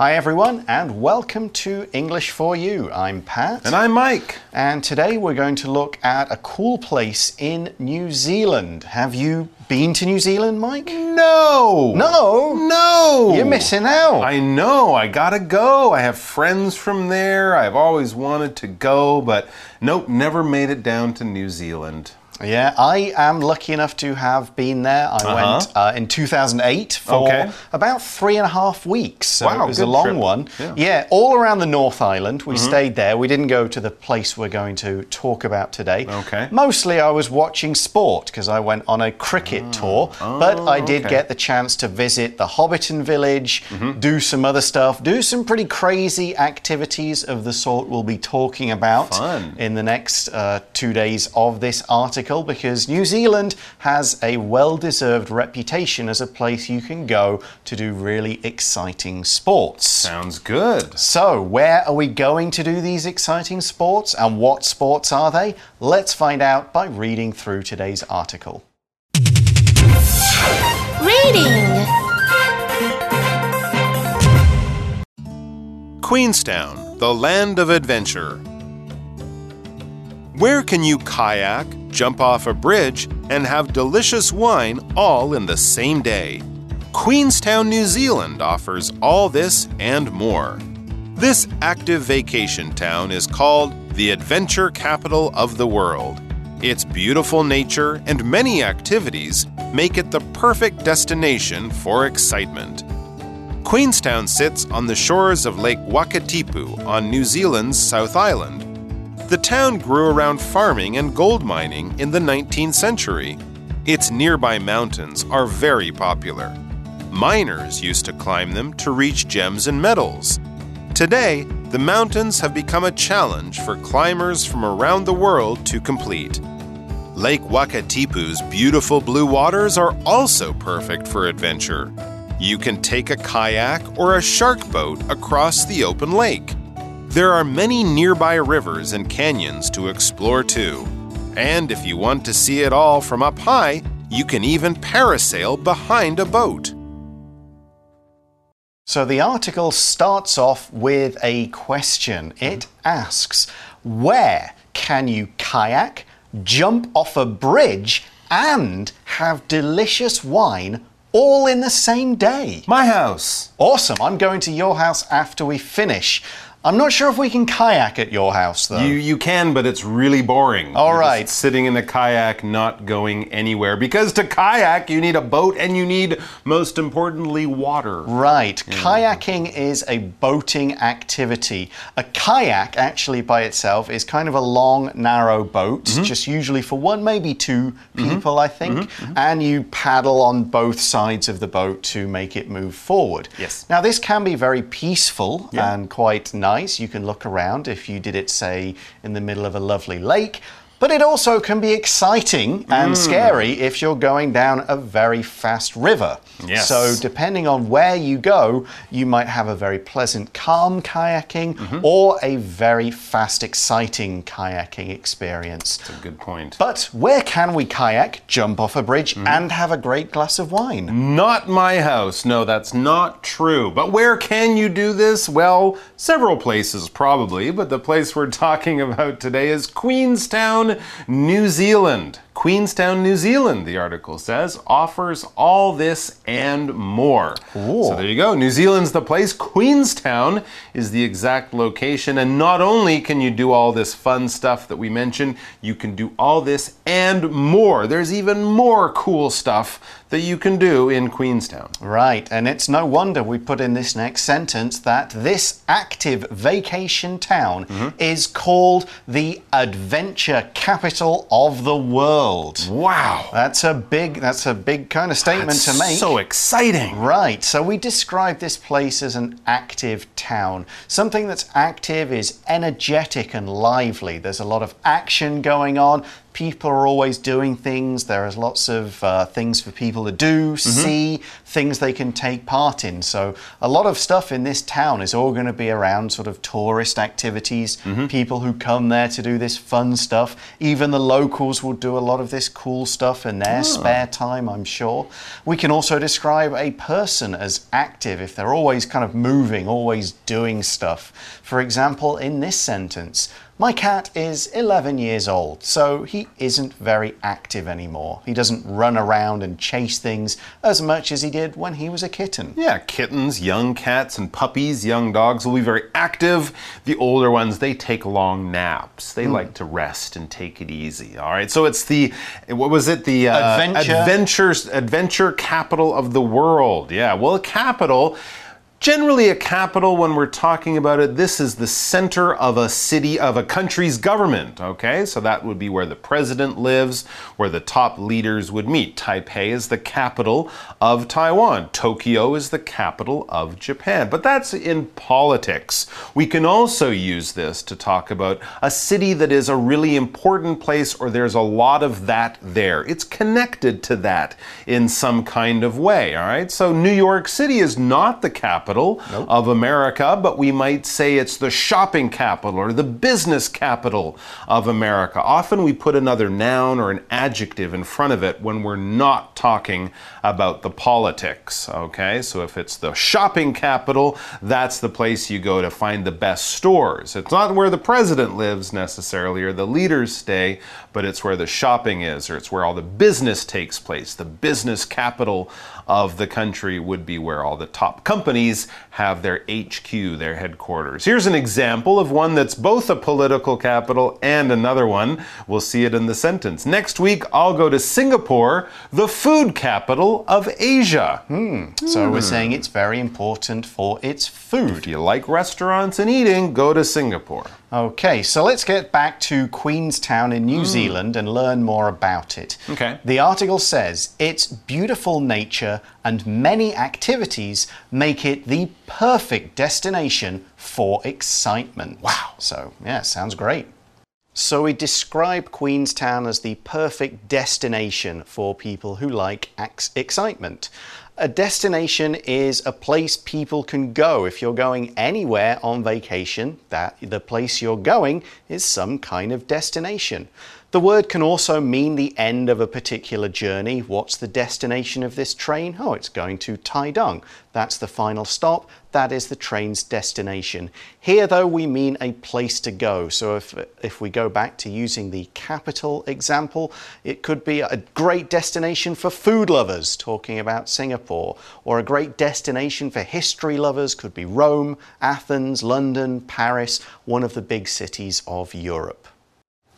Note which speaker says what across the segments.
Speaker 1: Hi, everyone, and welcome to English for You. I'm Pat.
Speaker 2: And I'm Mike.
Speaker 1: And today we're going to look at a cool place in New Zealand. Have you been to New Zealand, Mike?
Speaker 2: No.
Speaker 1: No.
Speaker 2: No.
Speaker 1: You're missing out.
Speaker 2: I know. I gotta go. I have friends from there. I've always wanted to go, but nope, never made it down to New Zealand.
Speaker 1: Yeah, I am lucky enough to have been there. I
Speaker 2: Uh-huh.
Speaker 1: went uh, in 2008 for
Speaker 2: Okay.
Speaker 1: about three and a half weeks. So
Speaker 2: Wow,
Speaker 1: it was a long
Speaker 2: trip.
Speaker 1: one.
Speaker 2: Yeah. Mm-hmm.
Speaker 1: all around the North Island. We stayed there. We didn't go to the place we're going to talk about today.
Speaker 2: Okay.
Speaker 1: Mostly I was watching sport because I went on a cricket tour. but I did
Speaker 2: Ah. okay.
Speaker 1: get the chance to visit the Hobbiton village,
Speaker 2: Mm-hmm.
Speaker 1: do some other stuff, do some pretty crazy activities of the sort we'll be talking about
Speaker 2: Fun.
Speaker 1: in the next uh, two days of this article because New Zealand has a well deserved reputation as a place you can go to do really exciting sports.
Speaker 2: Sounds good.
Speaker 1: So, where are we going to do these exciting sports and what sports are they? Let's find out by reading through today's article.
Speaker 3: Reading.
Speaker 2: Queenstown, the land of adventure. Where can you kayak, jump off a bridge, and have delicious wine all in the same day? Queenstown, New Zealand offers all this and more. This active vacation town is called the adventure capital of the world. Its beautiful nature and many activities make it the perfect destination for excitement. Queenstown sits on the shores of Lake Wakatipu on New Zealand's South Island. The town grew around farming and gold mining in the 19th century. Its nearby mountains are very popular. Miners used to climb them to reach gems and metals. Today, the mountains have become a challenge for climbers from around the world to complete. Lake Wakatipu's beautiful blue waters are also perfect for adventure. You can take a kayak or a shark boat across the open lake. There are many nearby rivers and canyons to explore too. And if you want to see it all from up high, you can even parasail behind a boat.
Speaker 1: So, the article starts off with a question. It asks, Where can you kayak, jump off a bridge, and have delicious wine all in the same day?
Speaker 2: My house.
Speaker 1: Awesome. I'm going to your house after we finish. I'm not sure if we can kayak at your house, though.
Speaker 2: You you can, but it's really boring.
Speaker 1: All
Speaker 2: You're
Speaker 1: right.
Speaker 2: sitting in a kayak, not going anywhere. Because to kayak, you need a boat and you need, most importantly, water.
Speaker 1: Right. Kayaking is a boating activity. A kayak, actually, by itself, is kind of a long, narrow boat,
Speaker 2: Mm-hmm.
Speaker 1: just usually for one, maybe two people, I think.
Speaker 2: Mm-hmm.
Speaker 1: And you paddle on both sides of the boat to make it move forward.
Speaker 2: Yes.
Speaker 1: Now, this can be very peaceful
Speaker 2: Yeah.
Speaker 1: and quite nice. You can look around if you did it, say, in the middle of a lovely lake. But it also can be exciting and
Speaker 2: Mm.
Speaker 1: scary if you're going down a very fast river.
Speaker 2: Yes.
Speaker 1: So, depending on where you go, you might have a very pleasant, calm kayaking
Speaker 2: Mm-hmm.
Speaker 1: or a very fast, exciting kayaking experience.
Speaker 2: That's a good point.
Speaker 1: But where can we kayak, jump off a bridge,
Speaker 2: Mm-hmm.
Speaker 1: and have a great glass of wine?
Speaker 2: Not my house. No, that's not true. But where can you do this? Well, several places probably, but the place we're talking about today is Queenstown, New Zealand. Queenstown, New Zealand, the article says, offers all this and more. So there you go. New Zealand's the place. Queenstown is the exact location. And not only can you do all this fun stuff that we mentioned, you can do all this and more. There's even more cool stuff that you can do in Queenstown.
Speaker 1: Right, and it's no wonder we put in this next sentence that this active vacation town
Speaker 2: Mm-hmm.
Speaker 1: is called the adventure capital of the world.
Speaker 2: Wow.
Speaker 1: That's a big that's a big kind of statement
Speaker 2: That's
Speaker 1: to make.
Speaker 2: so exciting.
Speaker 1: Right, so we describe this place as an active town. Something that's active is energetic and lively. There's a lot of action going on. People are always doing things. There is lots of uh, things for people to do, mm-hmm. see, things they can take part in. So a lot of stuff in this town is all going to be around sort of tourist activities, mm-hmm. people who come there to do this fun stuff. Even the locals will do a lot of this cool stuff in their ah. spare time, I'm sure. We can also describe a person as active if they're always kind of moving, always doing stuff. For example, in this sentence, my cat is 11 years old, so he isn't very active anymore. He doesn't run around and chase things as much as he did when he was a kitten.
Speaker 2: Yeah, kittens, young cats, and puppies, young dogs will be very active. The older ones, they take long naps. They like to rest and take it easy. All right, so it's the, what was it? The uh,
Speaker 1: Adventure.
Speaker 2: adventures, adventure capital of the world. Yeah, well, a capital. Generally, a capital, when we're talking about it, this is the center of a city, of a country's government, okay? So that would be where the president lives, where the top leaders would meet. Taipei is the capital of Taiwan. Tokyo is the capital of Japan. But that's in politics. We can also use this to talk about a city that is a really important place or there's a lot of that there. It's connected to that in some kind of way, all right? So New York City is not the capital of America, but we might say it's the shopping capital or the business capital of America. Often we put another noun or an adjective in front of it when we're not talking about the politics, okay? So if it's the shopping capital, that's the place you go to find the best stores. It's not where the president lives necessarily or the leaders stay, but it's where the shopping is or it's where all the business takes place. The business capital of the country would be where all the top companies have their HQ, their headquarters. Here's an example of one that's both a political capital and another one. We'll see it in the sentence. Next week, I'll go to Singapore, the food capital of Asia. Hmm.
Speaker 1: So we're hmm. saying it's very important for its food.
Speaker 2: If you like restaurants and eating, go to Singapore.
Speaker 1: Okay, so let's get back to Queenstown in New hmm. Zealand and learn more about it.
Speaker 2: Okay.
Speaker 1: The article says its beautiful nature and many activities make it the perfect destination for excitement.
Speaker 2: Wow.
Speaker 1: So, yeah, sounds great. So, we describe Queenstown as the perfect destination for people who like ex- excitement. A destination is a place people can go. If you're going anywhere on vacation, that the place you're going is some kind of destination. The word can also mean the end of a particular journey. What's the destination of this train? Oh, it's going to Taitung. That's the final stop. That is the train's destination. Here, though, we mean a place to go. So if, if we go back to using the capital example, it could be a great destination for food lovers, talking about Singapore, or a great destination for history lovers, could be Rome, Athens, London, Paris, one of the big cities of Europe.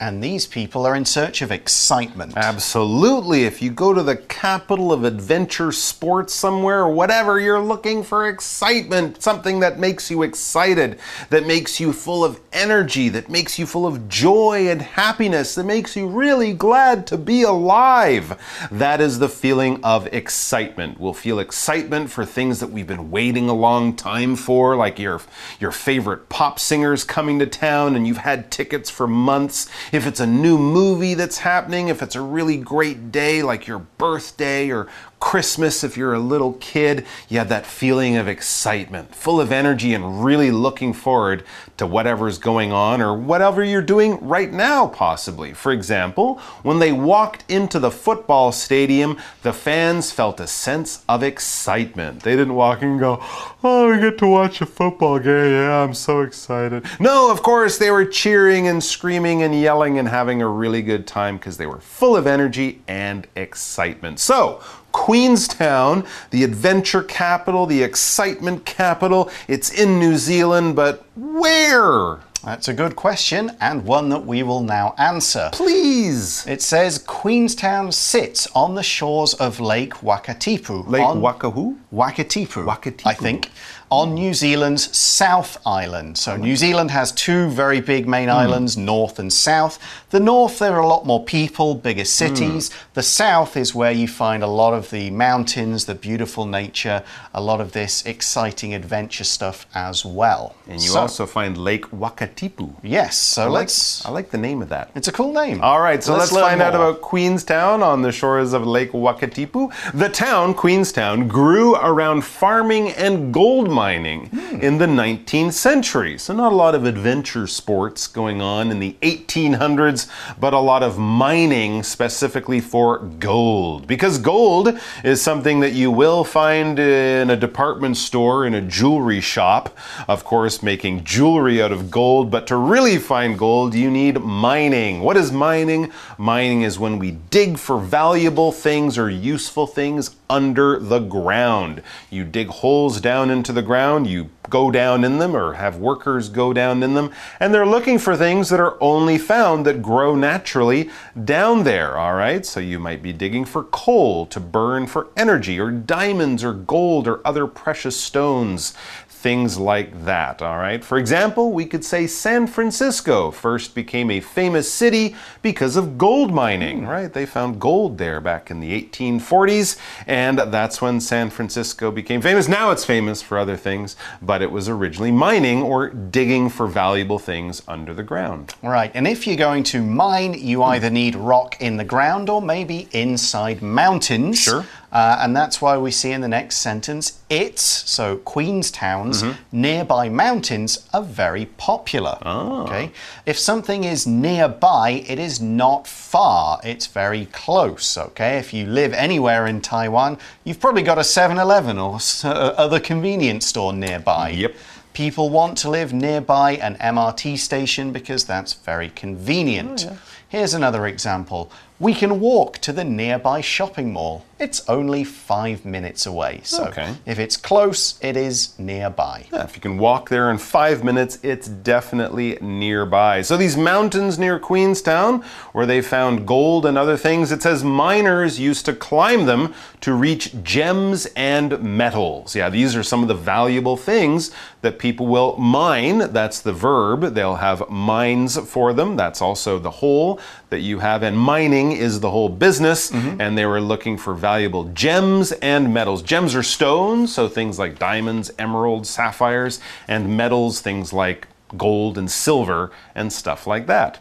Speaker 1: And these people are in search of excitement.
Speaker 2: Absolutely. If you go to the capital of adventure sports somewhere or whatever, you're looking for excitement, something that makes you excited, that makes you full of energy, that makes you full of joy and happiness, that makes you really glad to be alive. That is the feeling of excitement. We'll feel excitement for things that we've been waiting a long time for, like your, your favorite pop singers coming to town and you've had tickets for months if it's a new movie that's happening, if it's a really great day like your birthday or Christmas, if you're a little kid, you have that feeling of excitement, full of energy, and really looking forward to whatever's going on or whatever you're doing right now, possibly. For example, when they walked into the football stadium, the fans felt a sense of excitement. They didn't walk in and go, Oh, we get to watch a football game. Yeah, I'm so excited. No, of course, they were cheering and screaming and yelling and having a really good time because they were full of energy and excitement. So, Queenstown, the adventure capital, the excitement capital. It's in New Zealand, but where?
Speaker 1: That's a good question and one that we will now answer.
Speaker 2: Please.
Speaker 1: It says Queenstown sits on the shores of Lake Wakatipu.
Speaker 2: Lake
Speaker 1: on
Speaker 2: Wakahu?
Speaker 1: Wakatipu,
Speaker 2: Wakatipu.
Speaker 1: I think, on New Zealand's South Island. So, New Zealand has two very big main hmm. islands, North and South. The North, there are a lot more people, bigger cities. The South is where you find a lot of the mountains, the beautiful nature, a lot of this exciting adventure stuff as well.
Speaker 2: And you
Speaker 1: So-
Speaker 2: also find Lake Wakatipu.
Speaker 1: Yes, so
Speaker 2: I like,
Speaker 1: let's.
Speaker 2: I like the name of that.
Speaker 1: It's a cool name.
Speaker 2: All right, so let's,
Speaker 1: learn
Speaker 2: find out about Queenstown on the shores of Lake Wakatipu. The town, Queenstown, grew around farming and gold mining
Speaker 1: Hmm.
Speaker 2: in the 19th century. So, not a lot of adventure sports going on in the 1800s, but a lot of mining specifically for gold. Because gold is something that you will find in a department store, in a jewelry shop. Of course, making jewelry out of gold, but to really find gold, you need mining. What is mining? Mining is when we dig for valuable things or useful things under the ground. You dig holes down into the ground, you go down in them or have workers go down in them, and they're looking for things that are only found that grow naturally down there, all right? So you might be digging for coal to burn for energy, or diamonds, or gold, or other precious stones. Things like that, all right? For example, we could say San Francisco first became a famous city because of gold mining, right? They found gold there back in the 1840s, and that's when San Francisco became famous. Now it's famous for other things, but it was originally mining or digging for valuable things under the ground.
Speaker 1: Right, and if you're going to mine, you either need rock in the ground or maybe inside mountains.
Speaker 2: Sure.
Speaker 1: Uh, and that's why we see in the next sentence, its, so Queenstown's, nearby mountains are very popular. Okay. If something is nearby, it is not far, it's very close. Okay. If you live anywhere in Taiwan, you've probably got a 7 Eleven or uh, other convenience store nearby.
Speaker 2: Yep.
Speaker 1: People want to live nearby an MRT station because that's very convenient. Here's another example. We can walk to the nearby shopping mall. It's only five minutes away. So
Speaker 2: Okay.
Speaker 1: if it's close, it is nearby.
Speaker 2: Yeah, if you can walk there in five minutes, it's definitely nearby. So these mountains near Queenstown, where they found gold and other things, it says miners used to climb them to reach gems and metals. Yeah, these are some of the valuable things that people will mine. That's the verb. They'll have mines for them. That's also the whole that you have. And mining is the whole business. Mm-hmm. And they were looking for valuable gems and metals. Gems are stones, so things like diamonds, emeralds, sapphires, and metals, things like gold and silver and stuff like that.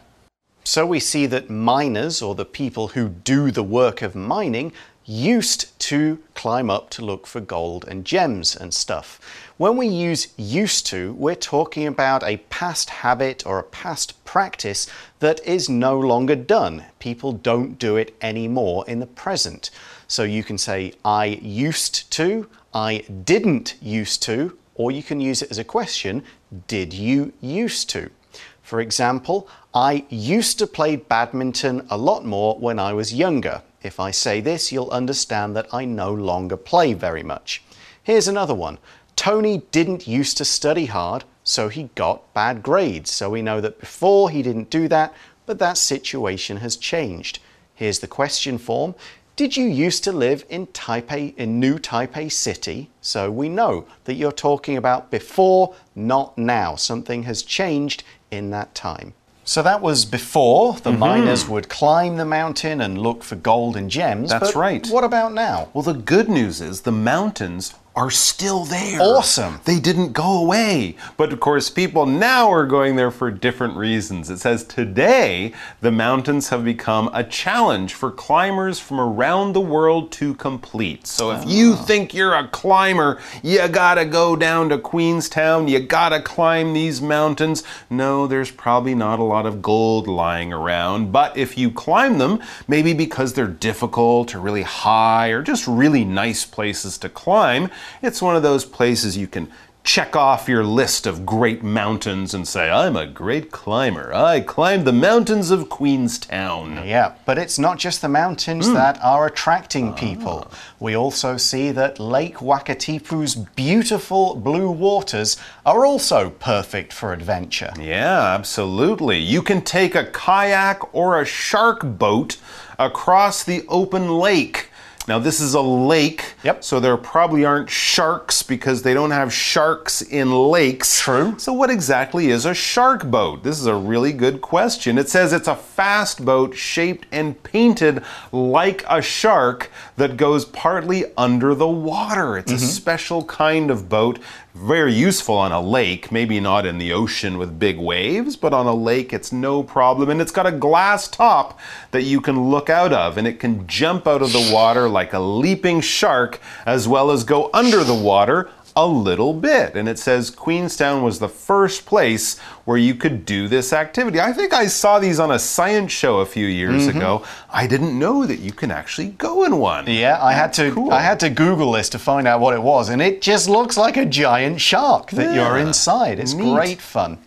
Speaker 1: So we see that miners, or the people who do the work of mining, used to climb up to look for gold and gems and stuff. When we use used to, we're talking about a past habit or a past practice that is no longer done. People don't do it anymore in the present. So you can say, I used to, I didn't used to, or you can use it as a question, did you used to? For example, I used to play badminton a lot more when I was younger. If I say this, you'll understand that I no longer play very much. Here's another one. Tony didn't used to study hard, so he got bad grades. So we know that before he didn't do that, but that situation has changed. Here's the question form. Did you used to live in Taipei, in New Taipei City? So we know that you're talking about before, not now. Something has changed in that time. So that was before the mm-hmm. miners would climb the mountain and look for gold and gems.
Speaker 2: That's
Speaker 1: but
Speaker 2: right.
Speaker 1: What about now?
Speaker 2: Well, the good news is the mountains are still there.
Speaker 1: Awesome.
Speaker 2: They didn't go away. But of course, people now are going there for different reasons. It says today the mountains have become a challenge for climbers from around the world to complete. So if you ah. think you're a climber, you gotta go down to Queenstown, you gotta climb these mountains. No, there's probably not a lot of gold lying around. But if you climb them, maybe because they're difficult or really high or just really nice places to climb, it's one of those places you can check off your list of great mountains and say, I'm a great climber. I climbed the mountains of Queenstown.
Speaker 1: Yeah, but it's not just the mountains hmm. that are attracting people. Ah. We also see that Lake Wakatipu's beautiful blue waters are also perfect for adventure.
Speaker 2: Yeah, absolutely. You can take a kayak or a shark boat across the open lake. Now, this is a lake.
Speaker 1: Yep.
Speaker 2: So there probably aren't sharks because they don't have sharks in lakes.
Speaker 1: True.
Speaker 2: So, what exactly is a shark boat? This is a really good question. It says it's a fast boat shaped and painted like a shark that goes partly under the water. It's a mm-hmm. special kind of boat, very useful on a lake, maybe not in the ocean with big waves, but on a lake it's no problem. And it's got a glass top that you can look out of, and it can jump out of the water like a leaping shark, as well as go under the water a little bit. And it says Queenstown was the first place where you could do this activity. I think I saw these on a science show a few years ago. I didn't know that you can actually go in one.
Speaker 1: Yeah, I had to
Speaker 2: Cool.
Speaker 1: I had to Google this to find out what it was, and it just looks like a giant shark that you're inside. It's
Speaker 2: Neat.
Speaker 1: great fun.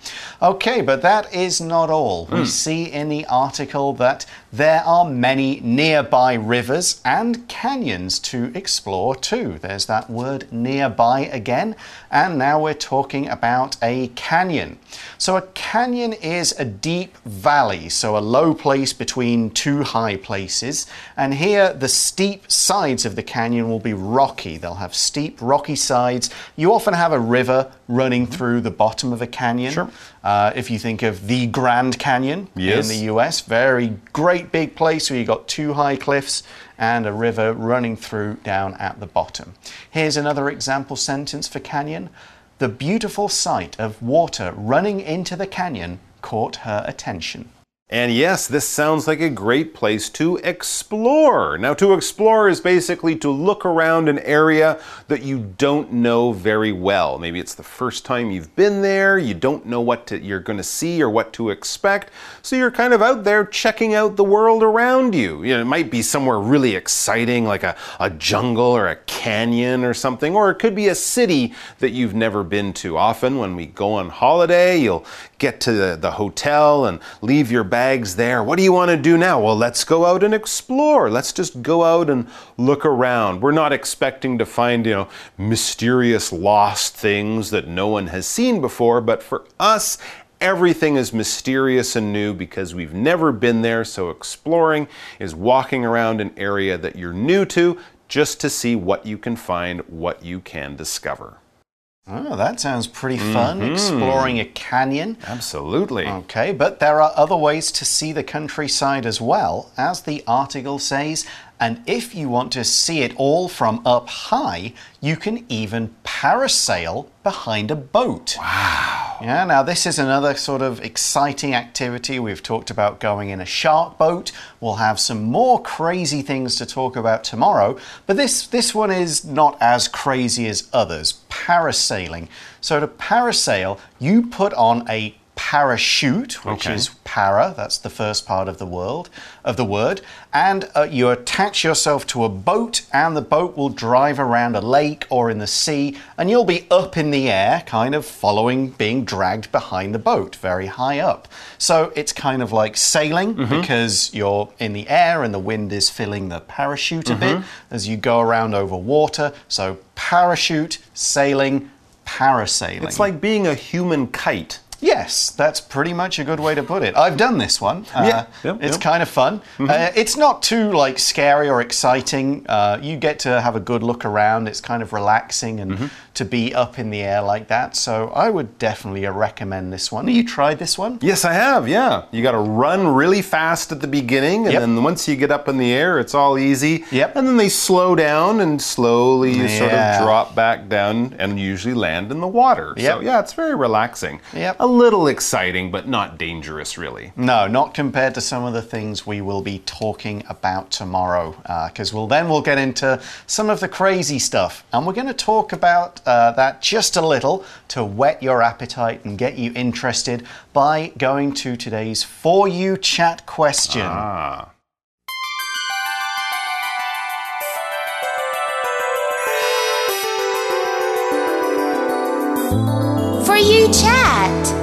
Speaker 1: Okay, but that is not all.
Speaker 2: Hmm.
Speaker 1: We see in the article that there are many nearby rivers and canyons to explore too. There's that word nearby again, and now we're talking about a canyon. So a canyon is a deep valley, so a low place between two high places, and here the steep sides of the canyon will be rocky. They'll have steep, rocky sides. You often have a river running through the bottom of a canyon.
Speaker 2: Sure.
Speaker 1: Uh, if you think of the Grand Canyon
Speaker 2: Yes.
Speaker 1: in the US, very great big place where you've got two high cliffs and a river running through down at the bottom. Here's another example sentence for canyon. The beautiful sight of water running into the canyon caught her attention.
Speaker 2: And yes, this sounds like a great place to explore. Now, to explore is basically to look around an area that you don't know very well. Maybe it's the first time you've been there, you don't know what to, you're going to see or what to expect. So you're kind of out there checking out the world around you. You know, it might be somewhere really exciting like a, a jungle or a canyon or something, or it could be a city that you've never been to. Often, when we go on holiday, you'll get to the, the hotel and leave your bags there. What do you want to do now? Well, let's go out and explore. Let's just go out and look around. We're not expecting to find, you know, mysterious lost things that no one has seen before, but for us, Everything is mysterious and new because we've never been there, so exploring is walking around an area that you're new to just to see what you can find, what you can discover.
Speaker 1: Oh, that sounds pretty fun, mm-hmm. exploring a canyon.
Speaker 2: Absolutely.
Speaker 1: Okay, but there are other ways to see the countryside as well, as the article says. And if you want to see it all from up high, you can even parasail behind a boat. Wow. Yeah, now this is another sort of exciting activity. We've talked about going in a shark boat. We'll have some more crazy things to talk about tomorrow, but this this one is not as crazy as others. Parasailing. So to parasail, you put on a parachute, which
Speaker 2: Okay.
Speaker 1: is para, that's the first part of the world of the word, and uh, you attach yourself to a boat, and the boat will drive around a lake or in the sea, and you'll be up in the air, kind of following, being dragged behind the boat, very high up. So it's kind of like sailing because you're in the air and the wind is filling the parachute a bit as you go around over water. So parachute, sailing, parasailing.
Speaker 2: It's like being a human kite.
Speaker 1: Yes, that's pretty much a good way to put it. I've done this one. Uh,
Speaker 2: Yeah, yep,
Speaker 1: it's
Speaker 2: yep.
Speaker 1: kind of fun. Uh, it's not too like scary or exciting. Uh, you get to have a good look around. It's kind of relaxing and to be up in the air like that. So I would definitely uh, recommend this one. Have you tried this one?
Speaker 2: Yes, I have. Yeah. You got to run really fast at the beginning, and
Speaker 1: Yep.
Speaker 2: then once you get up in the air, it's all easy.
Speaker 1: Yep.
Speaker 2: And then they slow down and slowly you sort of drop back down and usually land in the water. So, yeah, it's very relaxing.
Speaker 1: Yep.
Speaker 2: A little exciting, but not dangerous, really.
Speaker 1: No, not compared to some of the things we will be talking about tomorrow. Because we'll then we'll get into some of the crazy stuff, and we're going to talk about uh, that just a little to whet your appetite and get you interested by going to today's for you chat question.
Speaker 2: Ah.
Speaker 3: For you chat.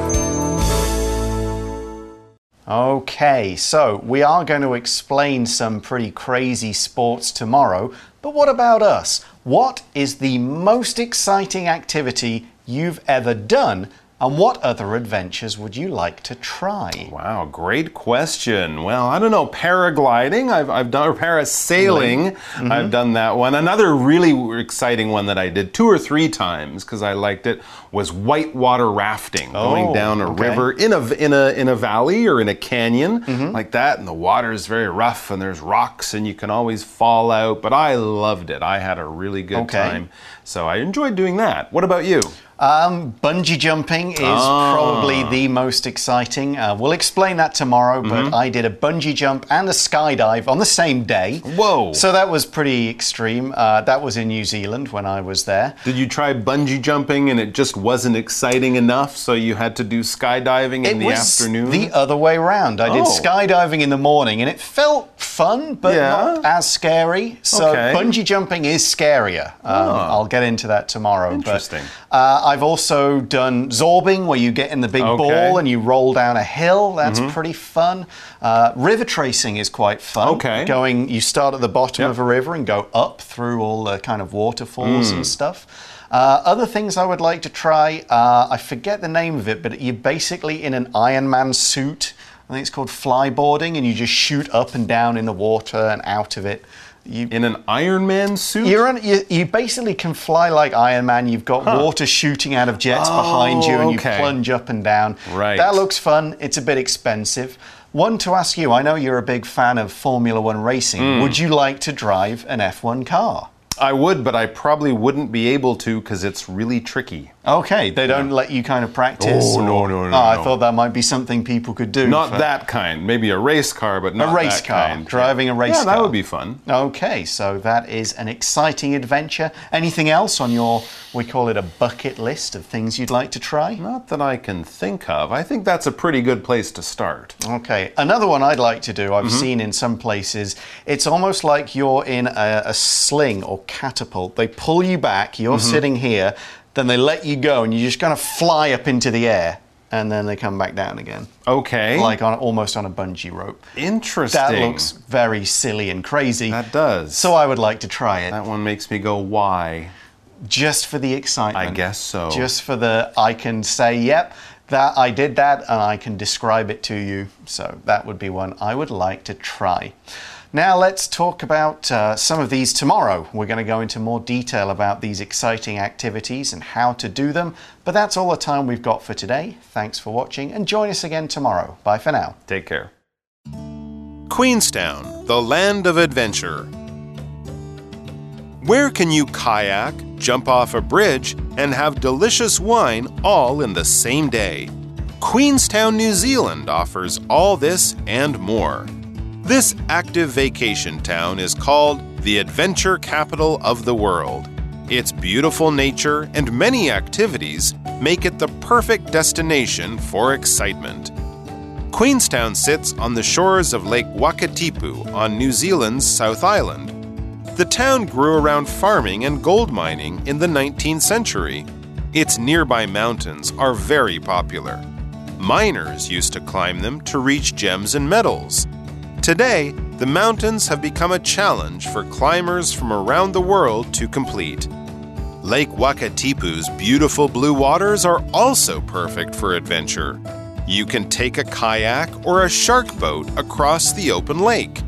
Speaker 1: Okay, so we are going to explain some pretty crazy sports tomorrow, but what about us? What is the most exciting activity you've ever done And what other adventures would you like to try?
Speaker 2: Wow, great question. Well, I don't know, paragliding, I've, I've done, or parasailing,
Speaker 1: Mm-hmm.
Speaker 2: I've done that one. Another really exciting one that I did two or three times because I liked it was whitewater rafting, going
Speaker 1: Oh,
Speaker 2: down a
Speaker 1: okay.
Speaker 2: river in a, in, a, in a valley or in a canyon
Speaker 1: Mm-hmm.
Speaker 2: like that, and the water is very rough and there's rocks and you can always fall out, but I loved it. I had a really good
Speaker 1: Okay.
Speaker 2: time. So I enjoyed doing that. What about you?
Speaker 1: Um, bungee jumping is
Speaker 2: Ah.
Speaker 1: probably the most exciting. Uh, we'll explain that tomorrow, but I did a bungee jump and a skydive on the same day.
Speaker 2: Whoa.
Speaker 1: So that was pretty extreme. Uh, that was in New Zealand when I was there.
Speaker 2: Did you try bungee jumping and it just wasn't exciting enough, so you had to do skydiving in
Speaker 1: it
Speaker 2: the
Speaker 1: was
Speaker 2: afternoon?
Speaker 1: the other way around. I did
Speaker 2: Oh.
Speaker 1: skydiving in the morning and it felt fun, but
Speaker 2: Yeah.
Speaker 1: not as scary. So
Speaker 2: Okay.
Speaker 1: Bungee jumping is scarier. Um, I'll get into that tomorrow.
Speaker 2: Interesting.
Speaker 1: But, uh, I've also done zorbing, where you get in the big
Speaker 2: Okay.
Speaker 1: ball and you roll down a hill. That's pretty fun. Uh, river tracing is quite fun.
Speaker 2: Okay.
Speaker 1: Going, you start at the bottom
Speaker 2: Yep.
Speaker 1: of a river and go up through all the kind of waterfalls and stuff. Uh, other things I would like to try, uh, I forget the name of it, but you're basically in an Iron Man suit. I think it's called flyboarding, and you just shoot up and down in the water and out of it. You,
Speaker 2: in an Iron Man suit?
Speaker 1: you're on, you, you basically can fly like Iron Man. You've got water shooting out of jets behind you, and you plunge up and down.
Speaker 2: Right.
Speaker 1: That looks fun. It's a bit expensive. One to ask you. I know you're a big fan of Formula One racing.
Speaker 2: Hmm.
Speaker 1: Would you like to drive an F1 car?
Speaker 2: I would, but I probably wouldn't be able to because it's really tricky.
Speaker 1: Okay, they don't let you kind of practice.
Speaker 2: Oh, no,
Speaker 1: or-
Speaker 2: no, no,
Speaker 1: Oh, I
Speaker 2: no.
Speaker 1: thought that might be something people could do.
Speaker 2: Not
Speaker 1: for-
Speaker 2: that kind. Maybe a race car, but not
Speaker 1: a
Speaker 2: race
Speaker 1: car.
Speaker 2: kind.
Speaker 1: Driving a race
Speaker 2: yeah, that would be fun.
Speaker 1: Okay, so that is an exciting adventure. Anything else on your, we call it a bucket list of things you'd like to try?
Speaker 2: Not that I can think of. I think that's a pretty good place to start.
Speaker 1: Okay, another one I'd like to do, I've
Speaker 2: Mm-hmm.
Speaker 1: seen in some places, it's almost like you're in a, a sling or catapult. They pull you back, you're
Speaker 2: Mm-hmm.
Speaker 1: sitting here, then they let you go, and you just kind of fly up into the air, and then they come back down again.
Speaker 2: Okay.
Speaker 1: Like on almost on a bungee rope.
Speaker 2: Interesting.
Speaker 1: That looks very silly and crazy.
Speaker 2: That does.
Speaker 1: So I would like to try it
Speaker 2: that one makes me go, why?
Speaker 1: just for the excitement.
Speaker 2: I guess so.
Speaker 1: Just for the I can say, yep, that I did that and I can describe it to you. So that would be one I would like to try. Now let's talk about uh, some of these tomorrow. We're going to go into more detail about these exciting activities and how to do them. But that's all the time we've got for today. Thanks for watching and join us again tomorrow. Bye for now.
Speaker 2: Take care. Queenstown, the land of adventure. Where can you kayak, jump off a bridge, and have delicious wine all in the same day? Queenstown, New Zealand offers all this and more. This active vacation town is called the adventure capital of the world. Its beautiful nature and many activities make it the perfect destination for excitement. Queenstown sits on the shores of Lake Wakatipu on New Zealand's South Island. The town grew around farming and gold mining in the 19th century. Its nearby mountains are very popular. Miners used to climb them to reach gems and metals. Today, the mountains have become a challenge for climbers from around the world to complete. Lake Wakatipu's beautiful blue waters are also perfect for adventure. You can take a kayak or a shark boat across the open lake.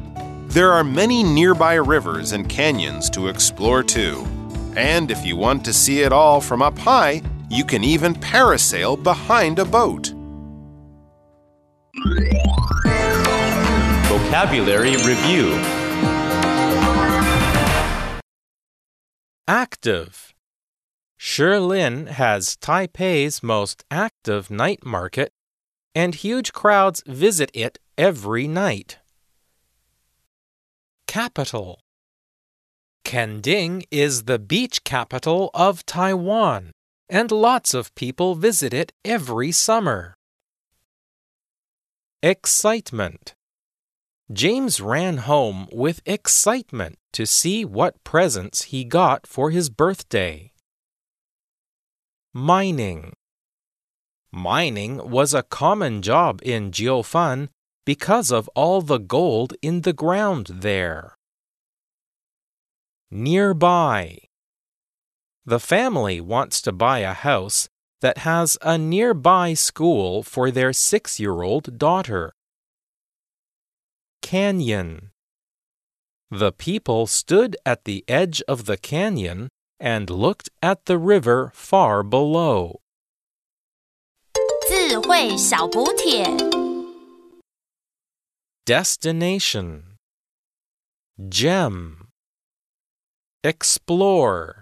Speaker 2: There are many nearby rivers and canyons to explore too. And if you want to see it all from up high, you can even parasail behind a boat.
Speaker 4: Vocabulary Review Active Shilin has Taipei's most active night market, and huge crowds visit it every night. Capital Kending is the beach capital of Taiwan, and lots of people visit it every summer. Excitement James ran home with excitement to see what presents he got for his birthday. Mining Mining was a common job in Jiufen because of all the gold in the ground there. Nearby The family wants to buy a house, that has a nearby school for their six year old daughter Canyon. The people stood at the edge of the canyon and looked at the river far below.
Speaker 3: 智慧小补帖。
Speaker 4: Destination Gem Explore